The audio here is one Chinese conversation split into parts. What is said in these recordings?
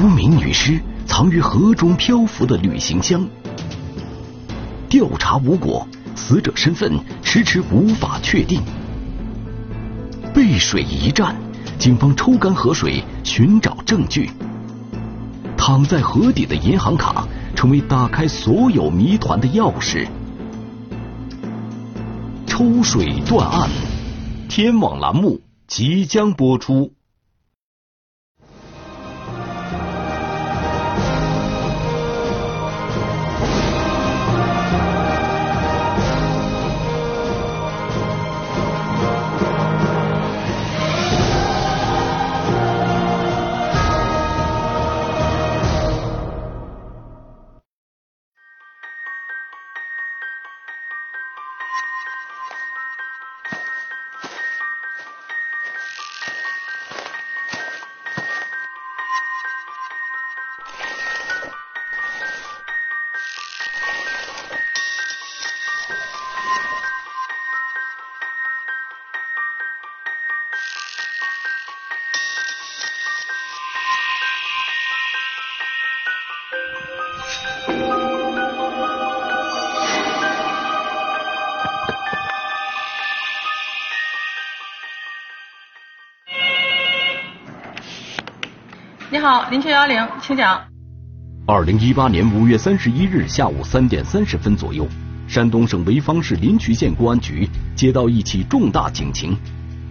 无名女尸藏于河中漂浮的旅行箱，调查无果，死者身份迟迟无法确定。背水一战，警方抽干河水寻找证据。躺在河底的银行卡成为打开所有谜团的钥匙。抽水断案，天网栏目即将播出。好，林区幺零，请讲。二零一八年五月三十一日下午三点三十分左右，山东省潍坊市临朐县公安局接到一起重大警情，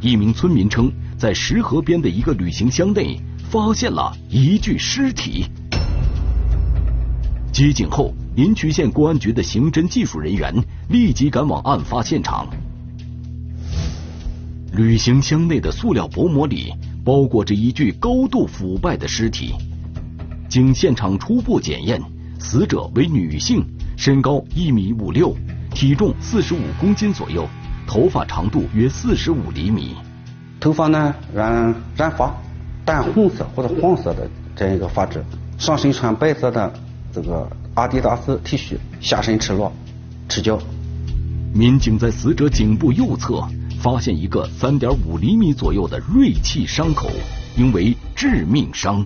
一名村民称，在石河边的一个旅行箱内发现了一具尸体。接警后，临朐县公安局的刑侦技术人员立即赶往案发现场。旅行箱内的塑料薄膜里。包裹着一具高度腐败的尸体。经现场初步检验，死者为女性，身高一米五六，体重四十五公斤左右，头发长度约四十五厘米。头发呢染染发，淡红色或者黄色的这样一个发质。上身穿白色的这个阿迪达斯 T 恤，下身赤裸，赤脚。民警在死者颈部右侧。发现一个三点五厘米左右的锐器伤口，应为致命伤。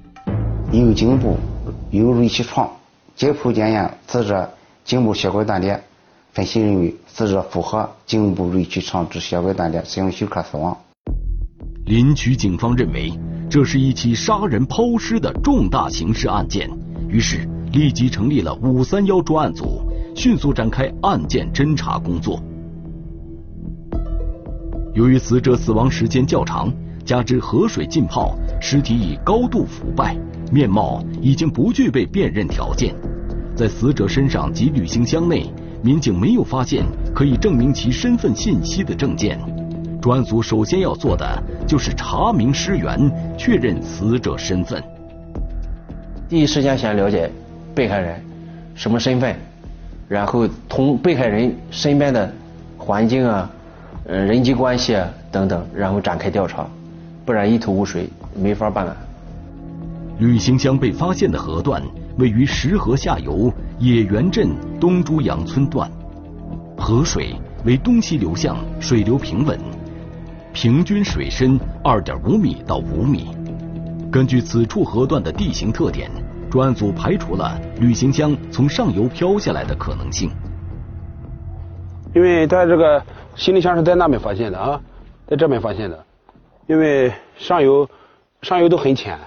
因颈部有锐器创，解剖检验，死者颈部血管断裂，分析认为死者符合颈部锐器创致血管断裂，使用休克死亡。临朐警方认为这是一起杀人抛尸的重大刑事案件，于是立即成立了五三幺专案组，迅速展开案件侦查工作。由于死者死亡时间较长，加之河水浸泡，尸体已高度腐败，面貌已经不具备辨认条件。在死者身上及旅行箱内，民警没有发现可以证明其身份信息的证件。专案组首先要做的就是查明尸源，确认死者身份。第一时间先了解被害人什么身份，然后从被害人身边的环境啊。呃，人际关系啊等等，然后展开调查，不然一头雾水，没法办案。旅行箱被发现的河段位于石河下游野原镇东珠杨村段，河水为东西流向，水流平稳，平均水深二点五米到五米。根据此处河段的地形特点，专案组排除了旅行箱从上游漂下来的可能性。因为它这个。行李箱是在那边发现的啊，在这边发现的，因为上游上游都很浅，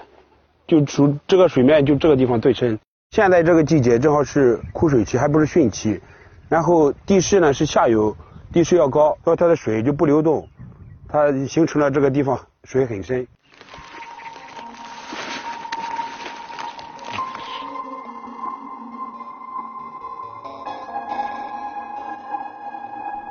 就属这个水面就这个地方最深。现在这个季节正好是枯水期，还不是汛期，然后地势呢是下游，地势要高，所以它的水就不流动，它形成了这个地方水很深。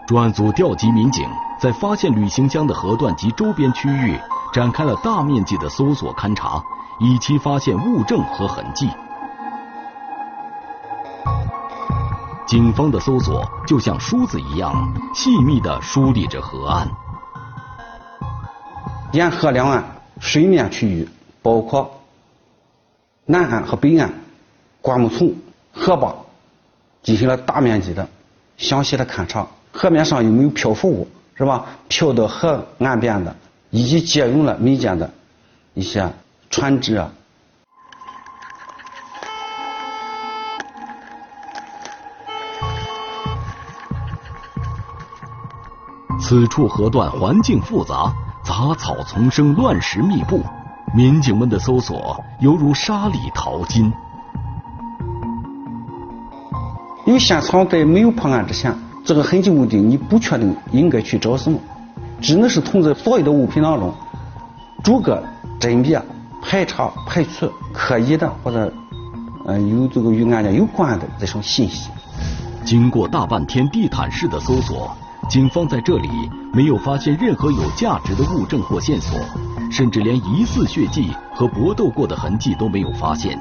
专案组调集民警，在发现旅行箱的河段及周边区域展开了大面积的搜索勘查，以期发现物证和痕迹。警方的搜索就像梳子一样，细密地梳理着河岸。沿河两岸水面区域，包括南岸和北岸灌木丛、河坝，进行了大面积的详细的勘查。河面上有没有漂浮物是吧？漂到河岸边的，以及借用了民间的一些船只啊。此处河段环境复杂，杂草丛生，乱石密布，民警们的搜索犹如沙里淘金。因为现场在没有破案之前。这个痕迹物的你不确定应该去找什么，只能是从这所有的物品当中逐个甄别、排查、排除可疑的或者呃有这个与案件有关的这种信息。经过大半天地毯式的搜索，警方在这里没有发现任何有价值的物证或线索，甚至连疑似血迹和搏斗过的痕迹都没有发现。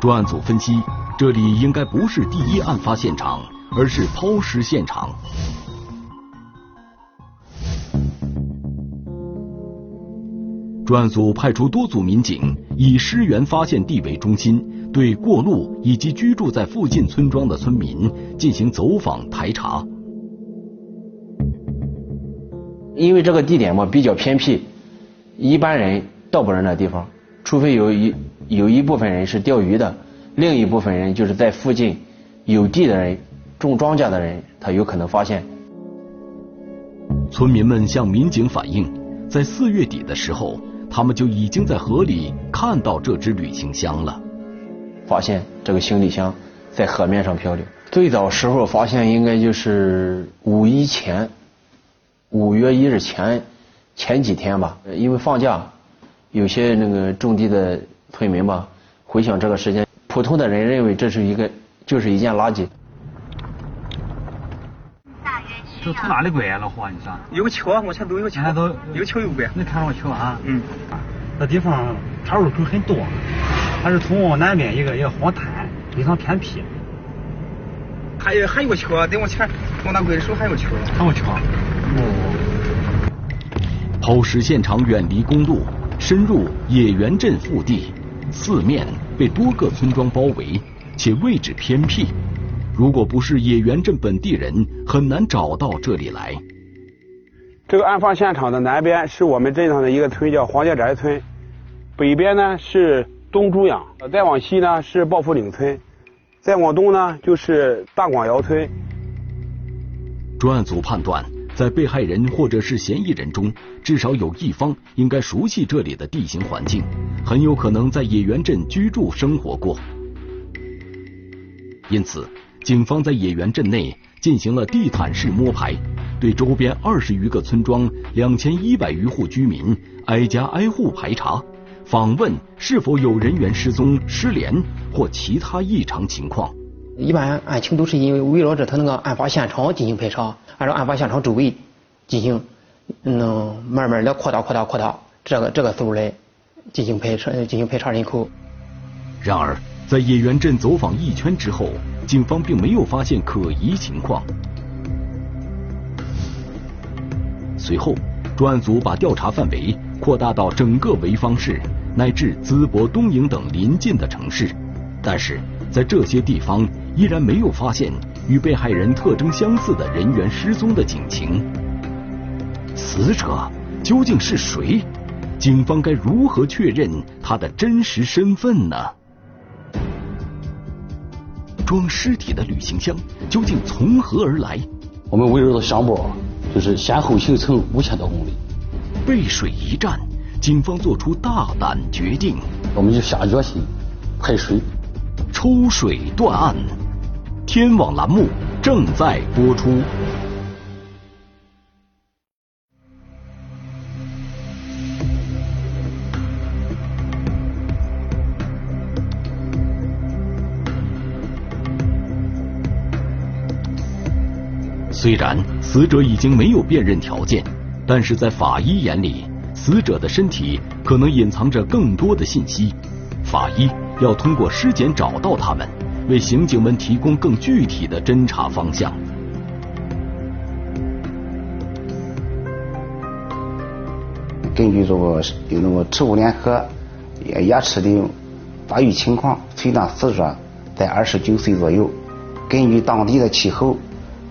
专案组分析。这里应该不是第一案发现场，而是抛尸现场。专案组派出多组民警，以尸源发现地为中心，对过路以及居住在附近村庄的村民进行走访排查。因为这个地点嘛比较偏僻，一般人到不了那地方，除非有一有一部分人是钓鱼的。另一部分人就是在附近有地的人、种庄稼的人，他有可能发现。村民们向民警反映，在四月底的时候，他们就已经在河里看到这只旅行箱了。发现这个行李箱在河面上漂流。最早时候发现应该就是五一前，五月一日前前几天吧，因为放假，有些那个种地的村民吧，回想这个时间。普通的人认为这是一个，就是一件垃圾。这从哪里过来老胡？你说？有个桥，往前都有桥，都有桥有拐。你看过桥啊？嗯。那地方岔路口很多，它是从南边一个一个荒滩，非常偏僻。还有还有个桥，再往前往那拐的时候还有桥。还有桥。哦。抛尸现场远离公路，深入野原镇腹地。四面被多个村庄包围，且位置偏僻，如果不是野原镇本地人，很难找到这里来。这个案发现场的南边是我们镇上的一个村，叫黄家宅村；北边呢是东朱养，再往西呢是抱福岭村，再往东呢就是大广窑村。专案组判断。在被害人或者是嫌疑人中，至少有一方应该熟悉这里的地形环境，很有可能在野原镇居住生活过。因此，警方在野原镇内进行了地毯式摸排，对周边二十余个村庄、两千一百余户居民挨家挨户排查，访问是否有人员失踪、失联或其他异常情况。一般案情都是因为围绕着他那个案发现场进行排查。按照案发现场周围进行，嗯，慢慢的扩大、扩大、扩大，这个这个思路来进行排查、进行排查人口。然而，在野原镇走访一圈之后，警方并没有发现可疑情况。随后，专案组把调查范围扩大到整个潍坊市乃至淄博、东营等邻近的城市，但是在这些地方依然没有发现。与被害人特征相似的人员失踪的警情，死者究竟是谁？警方该如何确认他的真实身份呢？装尸体的旅行箱究竟从何而来？我们围绕着箱包，就是先后行程五千多公里。背水一战，警方做出大胆决定，我们就下决心排水，抽水断案。天网栏目正在播出。虽然死者已经没有辨认条件，但是在法医眼里，死者的身体可能隐藏着更多的信息。法医要通过尸检找到他们。为刑警们提供更具体的侦查方向。根据这个有那个植物联合牙齿的发育情况，推断死者在二十九岁左右。根据当地的气候，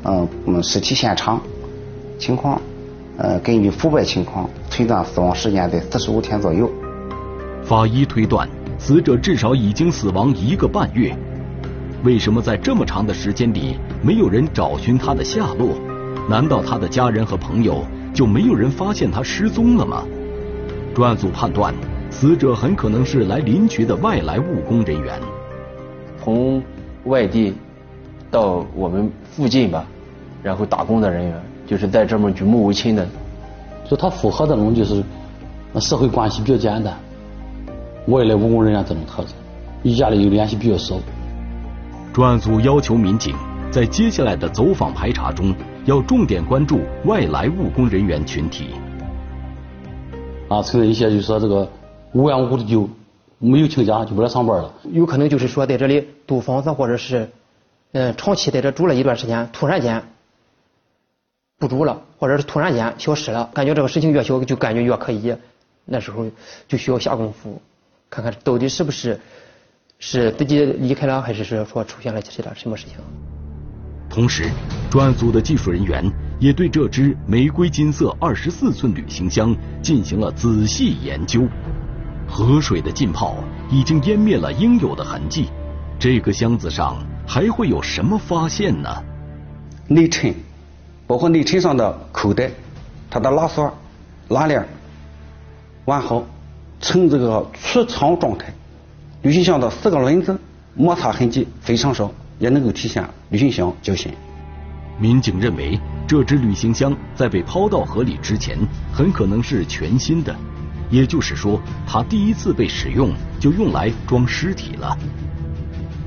嗯嗯，尸体现场情况，呃，根据腐败情况，推断死亡时间在四十五天左右。法医推断，死者至少已经死亡一个半月。为什么在这么长的时间里没有人找寻他的下落？难道他的家人和朋友就没有人发现他失踪了吗？专案组判断，死者很可能是来林区的外来务工人员，从外地到我们附近吧，然后打工的人员，就是在这么举目无亲的，就他符合的那种就是社会关系比较简单，外来务工人员这种特征，与家里有联系比较少。专案组要求民警在接下来的走访排查中，要重点关注外来务工人员群体。啊，存在一些就是说这个无缘无故的就没有请假就不来上班了，有可能就是说在这里租房子或者是嗯长期在这住了一段时间，突然间不住了，或者是突然间消失了，感觉这个事情越小就感觉越可疑，那时候就需要下功夫，看看到底是不是。是自己离开了，还是是说出现了其他什么事情？同时，专案组的技术人员也对这只玫瑰金色二十四寸旅行箱进行了仔细研究。河水的浸泡已经湮灭了应有的痕迹，这个箱子上还会有什么发现呢？内衬，包括内衬上的口袋、它的拉锁、拉链完好，呈这个出厂状态。旅行箱的四个轮子摩擦痕迹非常少，也能够体现旅行箱较新。民警认为，这只旅行箱在被抛到河里之前，很可能是全新的，也就是说，它第一次被使用就用来装尸体了。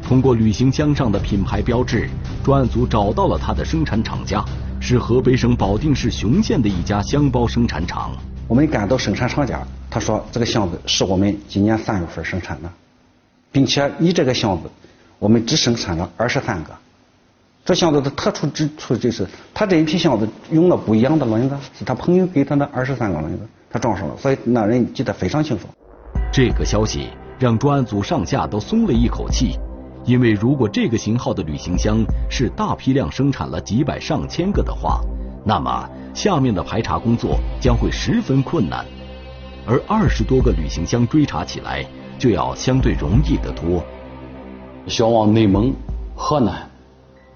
通过旅行箱上的品牌标志，专案组找到了它的生产厂家，是河北省保定市雄县的一家箱包生产厂。我们赶到生产厂家，他说这个箱子是我们今年三月份生产的。并且你这个箱子，我们只生产了二十三个。这箱子的特殊之处就是，他这一批箱子用了不一样的轮子，是他朋友给他的二十三个轮子，他装上了，所以那人记得非常清楚。这个消息让专案组上下都松了一口气，因为如果这个型号的旅行箱是大批量生产了几百上千个的话，那么下面的排查工作将会十分困难，而二十多个旅行箱追查起来。就要相对容易得多。销往内蒙、河南、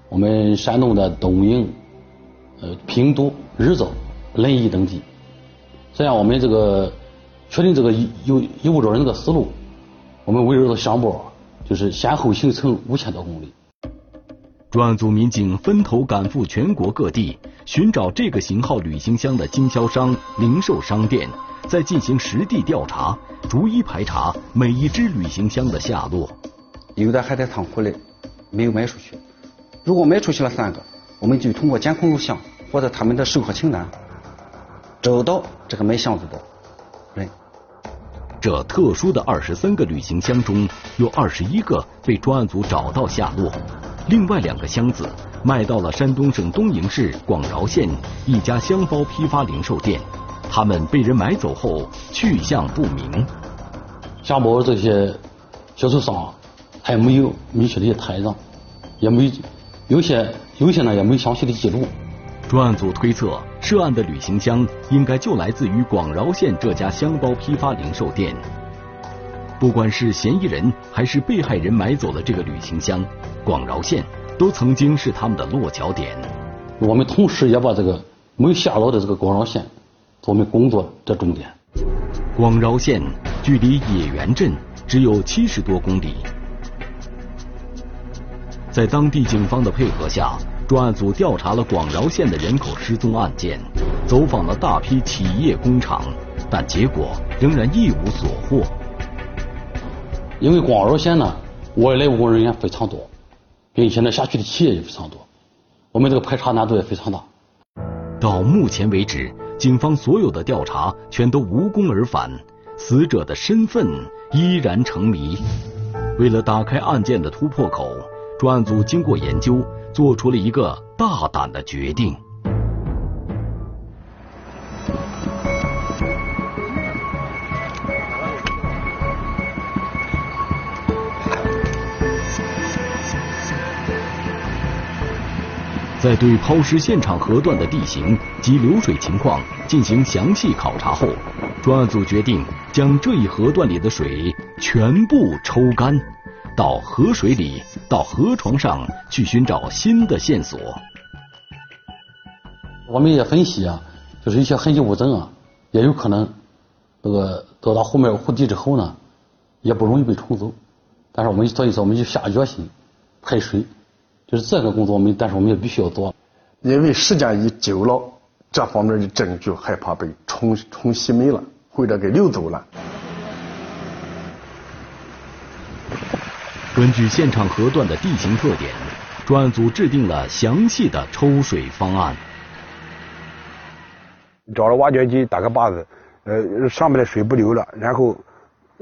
我们山东的东营、呃平度、日照、临沂等地。这样，我们这个确定这个有有物找人这个思路，我们围绕着箱包，就是先后行程五千多公里。专案组民警分头赶赴全国各地，寻找这个型号旅行箱的经销商、零售商店。再进行实地调查，逐一排查每一只旅行箱的下落。有的还在仓库里，没有卖出去。如果卖出去了三个，我们就通过监控录像或者他们的售货清单，找到这个卖箱子的人。这特殊的二十三个旅行箱中有二十一个被专案组找到下落，另外两个箱子卖到了山东省东营市广饶县一家箱包批发零售店。他们被人买走后去向不明，箱包这些销售商还没有明确的台账，也没有些有些呢也没详细的记录。专案组推测，涉案的旅行箱应该就来自于广饶县这家箱包批发零售店。不管是嫌疑人还是被害人买走的这个旅行箱，广饶县都曾经是他们的落脚点。我们同时也把这个没有下落的这个广饶县。我们工作的重点。广饶县距离野原镇只有七十多公里，在当地警方的配合下，专案组调查了广饶县的人口失踪案件，走访了大批企业工厂，但结果仍然一无所获。因为广饶县呢，外来务工人员非常多，并且呢，辖区的企业也非常多，我们这个排查难度也非常大。到目前为止。警方所有的调查全都无功而返，死者的身份依然成谜。为了打开案件的突破口，专案组经过研究，做出了一个大胆的决定。在对抛尸现场河段的地形及流水情况进行详细考察后，专案组决定将这一河段里的水全部抽干，到河水里、到河床上去寻找新的线索。我们也分析啊，就是一些痕迹物证啊，也有可能那个得到后面湖底之后呢，也不容易被冲走。但是我们所以说我们就下决心排水，就是这个工作我们，但是我们也必须要做。因为时间一久了，这方面的证据害怕被冲冲洗没了，或者给流走了。根据现场河段的地形特点，专案组制定了详细的抽水方案。找了挖掘机打个坝子，呃，上面的水不流了，然后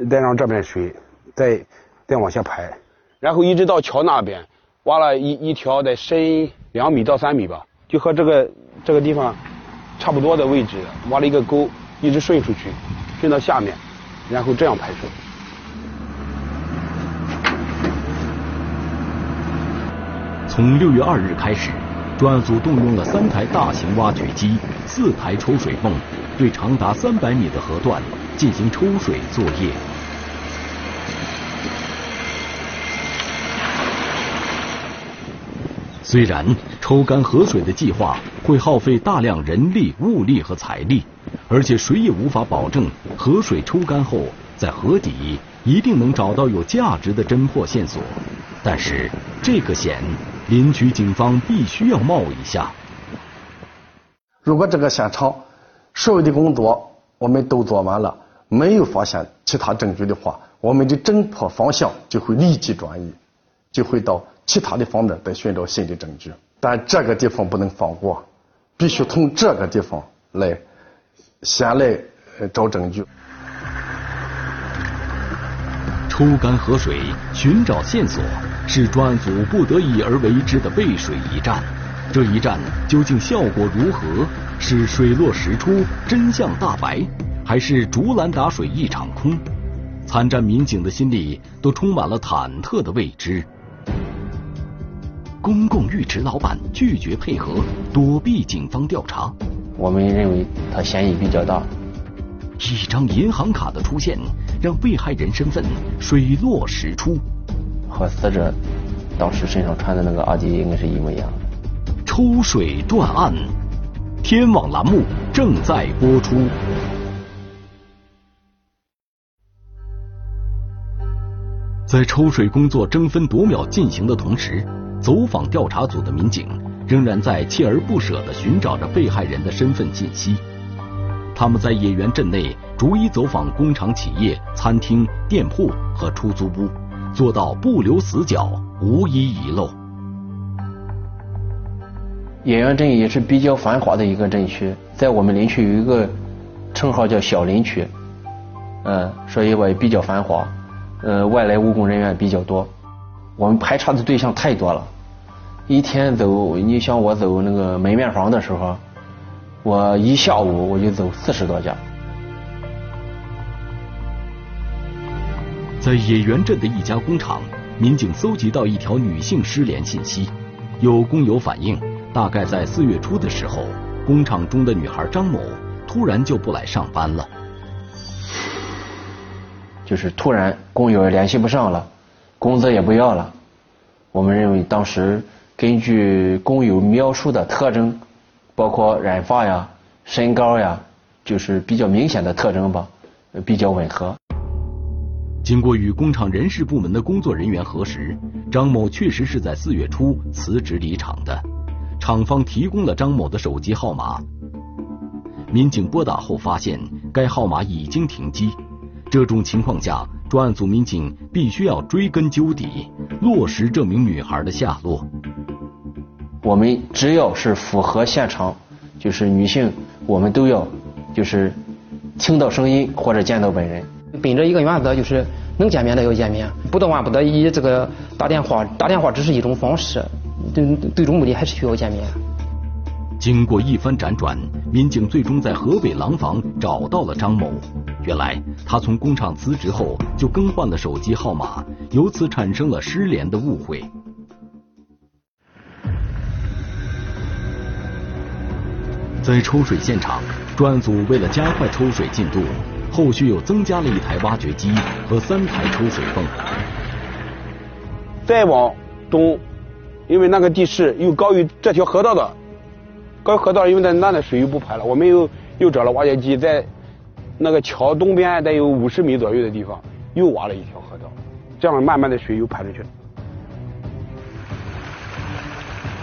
再让这边的水再再往下排，然后一直到桥那边挖了一一条得深两米到三米吧，就和这个这个地方差不多的位置，挖了一个沟，一直顺出去，顺到下面，然后这样排水。从六月二日开始，专案组动用了三台大型挖掘机、四台抽水泵，对长达三百米的河段进行抽水作业。虽然抽干河水的计划会耗费大量人力、物力和财力，而且谁也无法保证河水抽干后在河底一定能找到有价值的侦破线索，但是这个险临朐警方必须要冒一下。如果这个现场所有的工作我们都做完了，没有发现其他证据的话，我们的侦破方向就会立即转移，就会到其他的方面再寻找新的证据。但这个地方不能放过，必须从这个地方来先来找证据。抽干河水，寻找线索，是专案组不得已而为之的背水一战。这一战究竟效果如何？是水落石出，真相大白，还是竹篮打水一场空？参战民警的心里都充满了忐忑的未知。公共浴池老板拒绝配合，躲避警方调查。我们认为他嫌疑比较大。一张银行卡的出现，让被害人身份水落石出。和死者当时身上穿的那个阿迪应该是一模一样的。抽水断案，天网栏目正在播出。在抽水工作争分夺秒进行的同时，走访调查组的民警仍然在锲而不舍地寻找着被害人的身份信息。他们在野原镇内逐一走访工厂、企业、餐厅、店铺和出租屋，做到不留死角，无一遗漏。野原镇也是比较繁华的一个镇区，在我们林区有一个称号叫小林区，嗯，所以我也比较繁华，呃，外来务工人员比较多。我们排查的对象太多了，一天走，你像我走那个门面房的时候，我一下午我就走四十多家。在野原镇的一家工厂，民警搜集到一条女性失联信息，有工友反映，大概在四月初的时候，工厂中的女孩张某突然就不来上班了，就是突然工友也联系不上了。工资也不要了，我们认为当时根据工友描述的特征，包括染发呀、身高呀，就是比较明显的特征吧，比较吻合。经过与工厂人事部门的工作人员核实，张某确实是在四月初辞职离厂的，厂方提供了张某的手机号码。民警拨打后发现，该号码已经停机。这种情况下，专案组民警必须要追根究底，落实这名女孩的下落。我们只要是符合现场，就是女性，我们都要就是听到声音或者见到本人。本着一个原则，就是能见面的要见面，不到万不得已，这个打电话打电话只是一种方式，最最终目的还是需要见面。经过一番辗转，民警最终在河北廊坊找到了张某。原来他从工厂辞职后就更换了手机号码，由此产生了失联的误会。在抽水现场，专案组为了加快抽水进度，后续又增加了一台挖掘机和三台抽水泵。再往东，因为那个地势又高于这条河道的高河道，因为在那的水又不排了，我们又又找了挖掘机，在那个桥东边得有五十米左右的地方又挖了一条河道，这样慢慢的水又排出去了。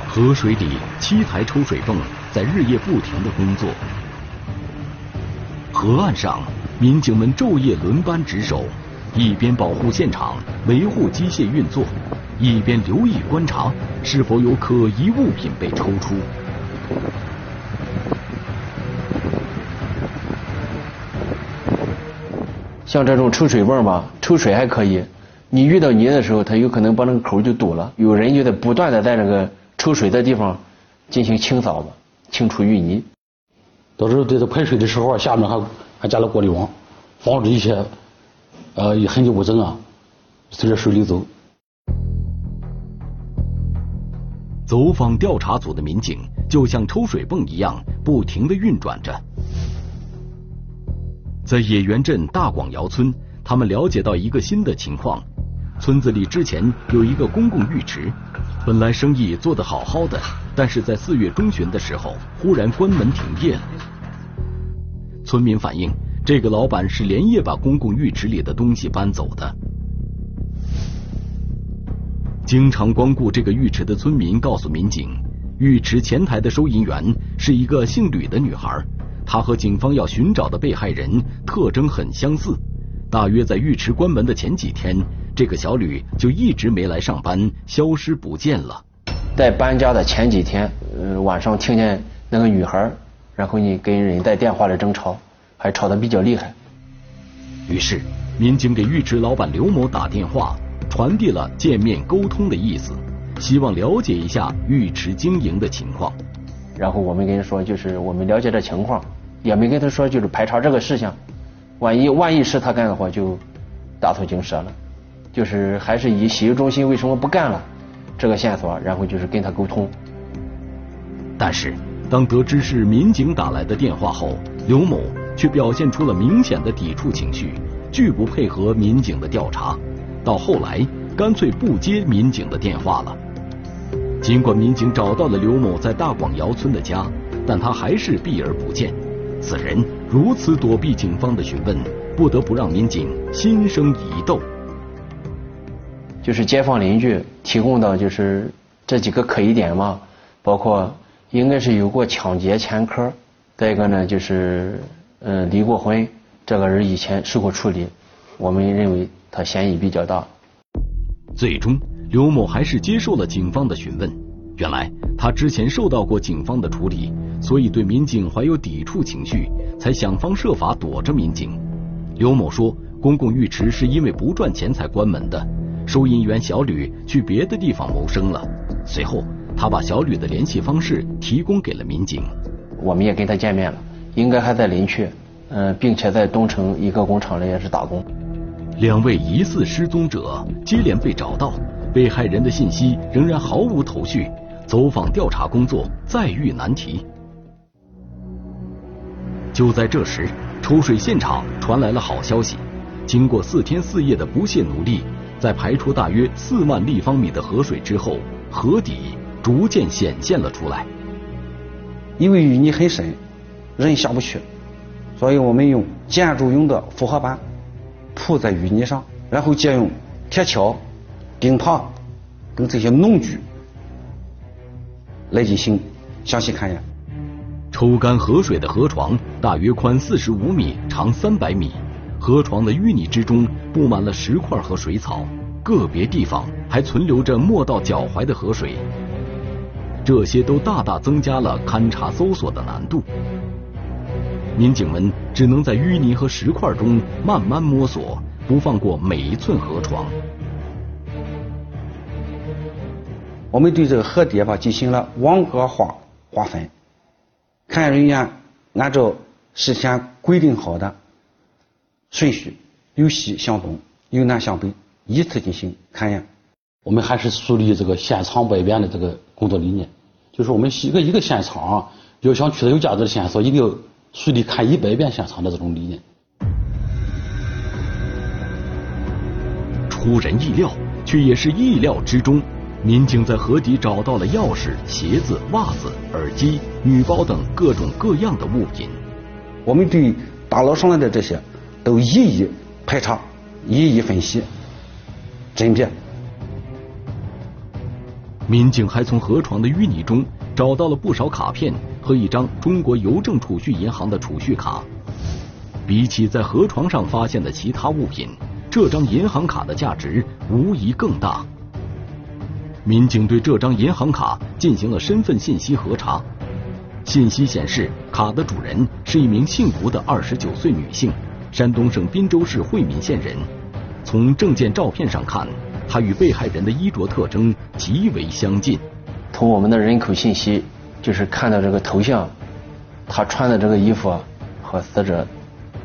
河水里七台抽水泵在日夜不停的工作，河岸上民警们昼夜轮班值守，一边保护现场、维护机械运作，一边留意观察是否有可疑物品被抽出。像这种抽水泵吧，抽水还可以，你遇到泥的时候，它有可能把那个口就堵了，有人就得不断的在那个抽水的地方进行清扫嘛，清除淤泥。到时候在这排水的时候，下面还还加了过滤网，防止一些呃有痕迹物证啊随着水流走。走访调查组的民警就像抽水泵一样，不停的运转着。在野原镇大广窑村，他们了解到一个新的情况：村子里之前有一个公共浴池，本来生意做得好好的，但是在四月中旬的时候，忽然关门停业了。村民反映，这个老板是连夜把公共浴池里的东西搬走的。经常光顾这个浴池的村民告诉民警，浴池前台的收银员是一个姓吕的女孩，她和警方要寻找的被害人特征很相似。大约在浴池关门的前几天，这个小吕就一直没来上班，消失不见了。在搬家的前几天，呃，晚上听见那个女孩，然后呢跟人在电话里争吵，还吵得比较厉害。于是，民警给浴池老板刘某打电话。传递了见面沟通的意思，希望了解一下浴池经营的情况。然后我们跟他说，就是我们了解这情况，也没跟他说就是排查这个事项。万一万一是他干的话，就打草惊蛇了。就是还是以洗浴中心为什么不干了这个线索，然后就是跟他沟通。但是当得知是民警打来的电话后，刘某却表现出了明显的抵触情绪，拒不配合民警的调查。到后来，干脆不接民警的电话了。尽管民警找到了刘某在大广窑村的家，但他还是避而不见。此人如此躲避警方的询问，不得不让民警心生疑窦。就是街坊邻居提供的就是这几个可疑点嘛，包括应该是有过抢劫前科，再一个呢就是嗯离过婚，这个人以前受过处理，我们认为。他嫌疑比较大，最终刘某还是接受了警方的询问。原来他之前受到过警方的处理，所以对民警怀有抵触情绪，才想方设法躲着民警。刘某说，公共浴池是因为不赚钱才关门的，收银员小吕去别的地方谋生了。随后，他把小吕的联系方式提供给了民警。我们也跟他见面了，应该还在临区，嗯，并且在东城一个工厂里也是打工。两位疑似失踪者接连被找到，被害人的信息仍然毫无头绪，走访调查工作再遇难题。就在这时，抽水现场传来了好消息：经过四天四夜的不懈努力，在排出大约四万立方米的河水之后，河底逐渐显现了出来。因为淤泥很深，人下不去，所以我们用建筑用的复合板。铺在淤泥上，然后借用铁锹、钉耙等这些农具来进行详细勘验。抽干河水的河床大约宽四十五米，长三百米。河床的淤泥之中布满了石块和水草，个别地方还存留着没到脚踝的河水。这些都大大增加了勘查搜索的难度。民警们只能在淤泥和石块中慢慢摸索，不放过每一寸河床。我们对这个河底吧进行了网格化划分，勘验人员按照事先规定好的顺序，由西向东，由南向北，依次进行勘验。我们还是树立这个现场百变的这个工作理念，就是我们一个一个现场要想取得有价值的线索，一定要。树立看一百遍现场的这种理念，出人意料，却也是意料之中。民警在河底找到了钥匙、鞋子、袜子、耳机、女包等各种各样的物品。我们对打捞上来的这些都一一排查，一一分析甄别。民警还从河床的淤泥中找到了不少卡片和一张中国邮政储蓄银行的储蓄卡。比起在河床上发现的其他物品，这张银行卡的价值无疑更大。民警对这张银行卡进行了身份信息核查，信息显示卡的主人是一名姓吴的二十九岁女性，山东省滨州市惠民县人。从证件照片上看，他与被害人的衣着特征极为相近。从我们的人口信息，就是看到这个头像，他穿的这个衣服和死者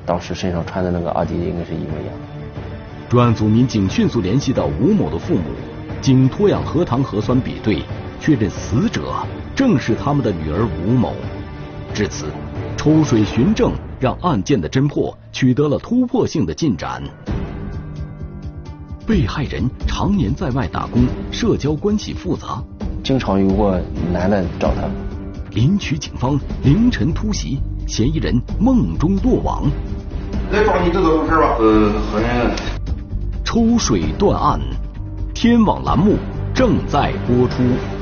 当时身上穿的那个阿迪应该是一模一样。专案组民警迅速联系到吴某的父母。经脱氧核糖核酸比对，确认死者正是他们的女儿吴某。至此，抽水寻证让案件的侦破取得了突破性的进展。被害人常年在外打工，社交关系复杂，经常有个男的找他。临朐警方凌晨突袭，嫌疑人梦中落网。来抓你这怎么回事吧？呃，好像抽水断案。天网栏目正在播出。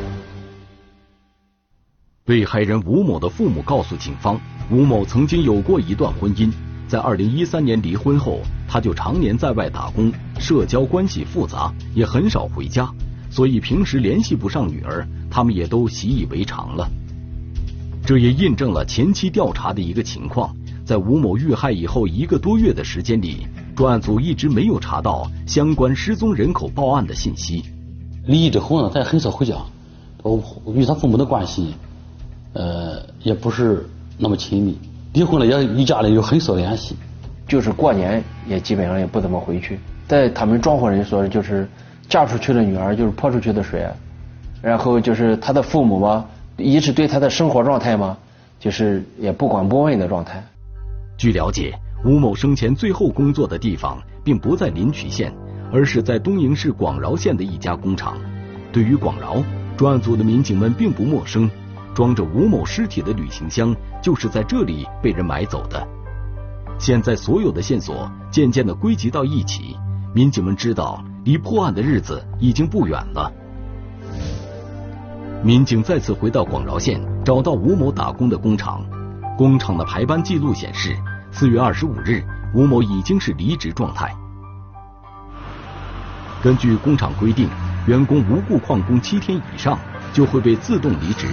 被害人吴某的父母告诉警方，吴某曾经有过一段婚姻，在二零一三年离婚后，他就常年在外打工，社交关系复杂，也很少回家，所以平时联系不上女儿，他们也都习以为常了。这也印证了前期调查的一个情况，在吴某遇害以后一个多月的时间里。专案组一直没有查到相关失踪人口报案的信息。离异之后呢，他也很少回家，我与他父母的关系，呃，也不是那么亲密。离婚了也与家里有很少联系，就是过年也基本上也不怎么回去。在他们庄户人说，就是嫁出去的女儿就是泼出去的水，然后就是他的父母嘛，一直对他的生活状态嘛，就是也不管不问的状态。据了解。吴某生前最后工作的地方并不在临朐县，而是在东营市广饶县的一家工厂。对于广饶，专案组的民警们并不陌生，装着吴某尸体的旅行箱就是在这里被人买走的。现在所有的线索渐渐的归集到一起，民警们知道离破案的日子已经不远了。民警再次回到广饶县，找到吴某打工的工厂，工厂的排班记录显示。四月二十五日，吴某已经是离职状态。根据工厂规定，员工无故旷工七天以上就会被自动离职。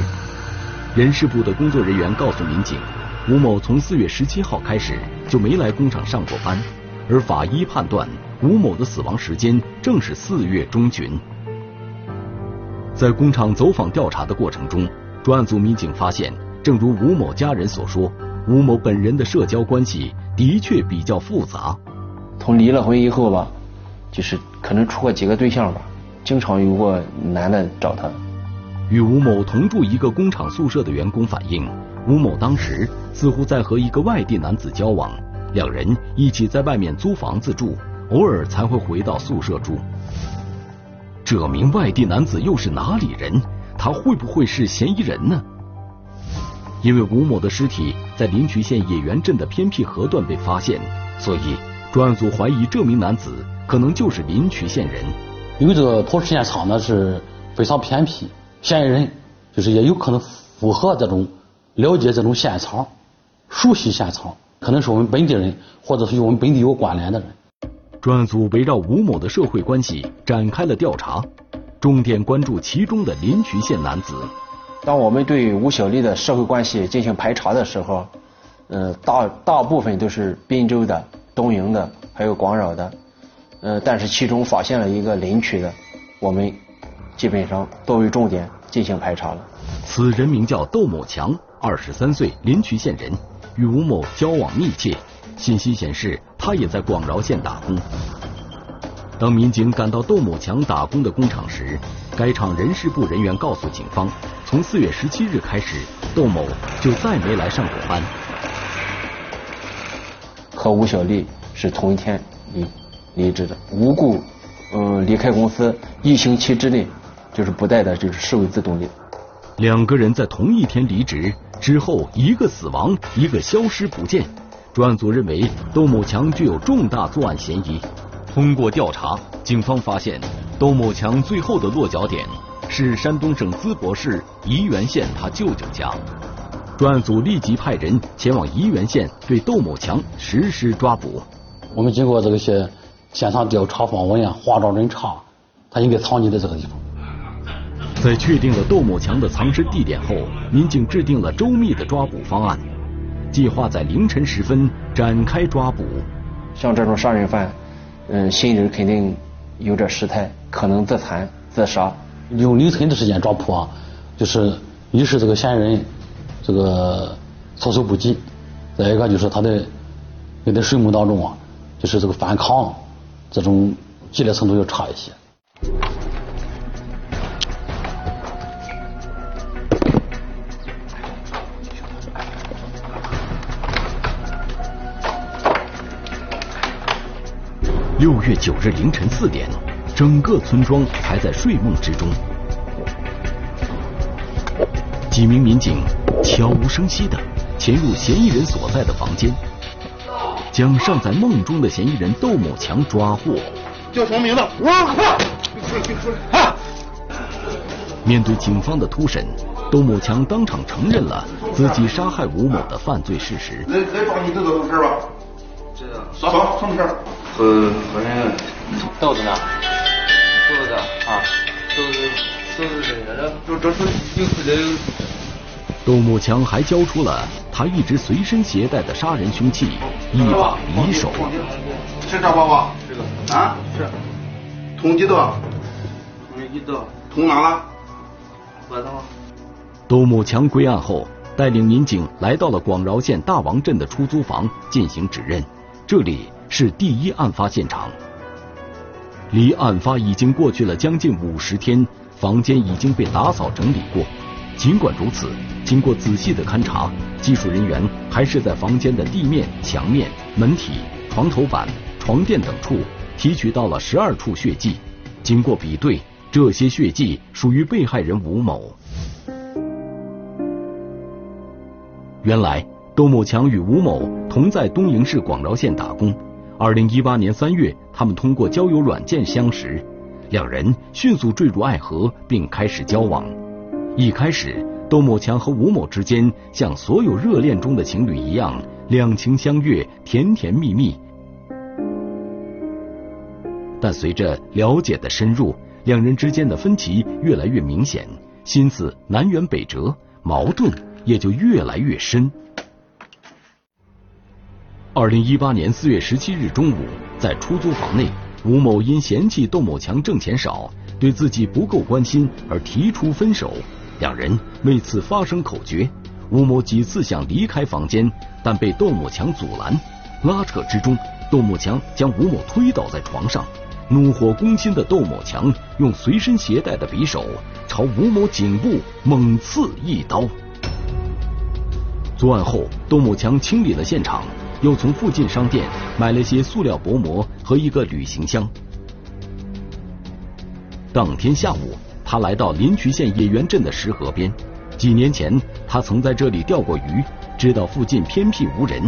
人事部的工作人员告诉民警，吴某从四月十七号开始就没来工厂上过班，而法医判断吴某的死亡时间正是四月中旬。在工厂走访调查的过程中，专案组民警发现，正如吴某家人所说。吴某本人的社交关系的确比较复杂，从离了婚以后吧，就是可能处过几个对象吧，经常有过男的找他。与吴某同住一个工厂宿舍的员工反映，吴某当时似乎在和一个外地男子交往，两人一起在外面租房子住，偶尔才会回到宿舍住。这名外地男子又是哪里人？他会不会是嫌疑人呢？因为吴某的尸体在临朐县野原镇的偏僻河段被发现，所以专案组怀疑这名男子可能就是临朐县人。因为这个脱尸现场呢是非常偏僻，嫌疑人就是也有可能符合这种了解这种现场、熟悉现场，可能是我们本地人，或者是与我们本地有关联的人。专案组围绕吴某的社会关系展开了调查，重点关注其中的临朐县男子。当我们对吴小丽的社会关系进行排查的时候，呃，大大部分都是滨州的、东营的，还有广饶的，呃，但是其中发现了一个临朐的，我们基本上作为重点进行排查了。此人名叫窦某强，二十三岁，临朐县人，与吴某交往密切。信息显示，他也在广饶县打工。当民警赶到窦某强打工的工厂时，该厂人事部人员告诉警方，从四月十七日开始，窦某就再没来上过班。和吴小丽是同一天离离职的，无故嗯离开公司一星期之内就是不带的，就是视为自动力。两个人在同一天离职，之后一个死亡，一个消失不见。专案组认为窦某强具有重大作案嫌疑。通过调查，警方发现窦某强最后的落脚点是山东省淄博市沂源县他舅舅家。专案组立即派人前往沂源县，对窦某强实施抓捕。我们经过这些现场调查访问啊，花招人查，他应该藏匿在这个地方。在确定了窦某强的藏身地点后，民警制定了周密的抓捕方案，计划在凌晨时分展开抓捕。像这种杀人犯，嗯，心里肯定有点失态，可能自残自杀。用凌晨的时间抓捕啊，就是一是这个嫌疑人。这个措手不及，再一个就是他的你的睡梦当中啊，就是这个反抗这种激烈程度要差一些。六月九日凌晨四点，整个村庄还在睡梦之中，几名民警。悄无声息的潜入嫌疑人所在的房间，将尚在梦中的嫌疑人窦某强抓获。叫什么名字？我快！出来！面对警方的突审，窦某强当场承认了自己杀害吴某的犯罪事实。来来，抓你这个事吧？知道。啥啥什么事儿？呃，好像豆子呢？豆子啊，豆子豆子在哪这这是有可能。窦某强还交出了他一直随身携带的杀人凶器——一把匕首。是这把吧？这个啊？是。捅几刀？捅一刀。捅哪了？脖子吗？窦某强归案后，带领民警来到了广饶县大王镇的出租房进行指认。这里是第一案发现场。离案发已经过去了将近五十天，房间已经被打扫整理过。尽管如此，经过仔细的勘查，技术人员还是在房间的地面、墙面、门体、床头板、床垫等处提取到了十二处血迹。经过比对，这些血迹属于被害人吴某。原来，窦某强与吴某同在东营市广饶县打工。二零一八年三月，他们通过交友软件相识，两人迅速坠入爱河，并开始交往。一开始，窦某强和吴某之间像所有热恋中的情侣一样，两情相悦，甜甜蜜蜜。但随着了解的深入，两人之间的分歧越来越明显，心思南辕北辙，矛盾也就越来越深。二零一八年四月十七日中午，在出租房内，吴某因嫌弃窦某强挣钱少，对自己不够关心而提出分手。两人为此发生口角，吴某几次想离开房间，但被窦某强阻拦。拉扯之中，窦某强将吴某推倒在床上。怒火攻心的窦某强用随身携带的匕首朝吴某颈部猛刺一刀。作案后，窦某强清理了现场，又从附近商店买了些塑料薄膜和一个旅行箱。当天下午。他来到临朐县野原镇的石河边，几年前他曾在这里钓过鱼，知道附近偏僻无人。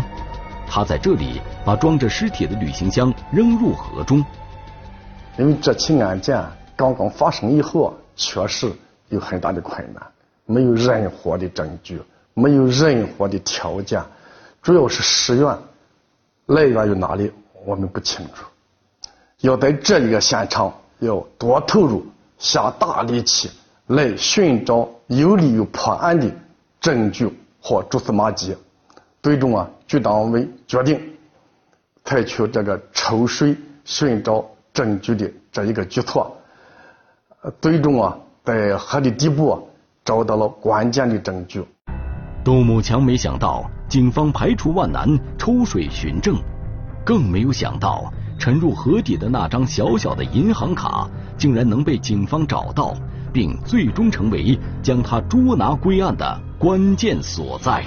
他在这里把装着尸体的旅行箱扔入河中。因为这起案件刚刚发生以后，确实有很大的困难，没有任何的证据，没有任何的条件，主要是尸源来源于哪里，我们不清楚。要在这一个现场要多投入。下大力气来寻找有利于破案的证据和蛛丝马迹，最终啊，局党委决定采取这个抽水寻找证据的这一个举措，最终啊，在河的底部找到了关键的证据。杜某强没想到警方排除万难抽水寻证，更没有想到沉入河底的那张小小的银行卡。竟然能被警方找到，并最终成为将他捉拿归案的关键所在。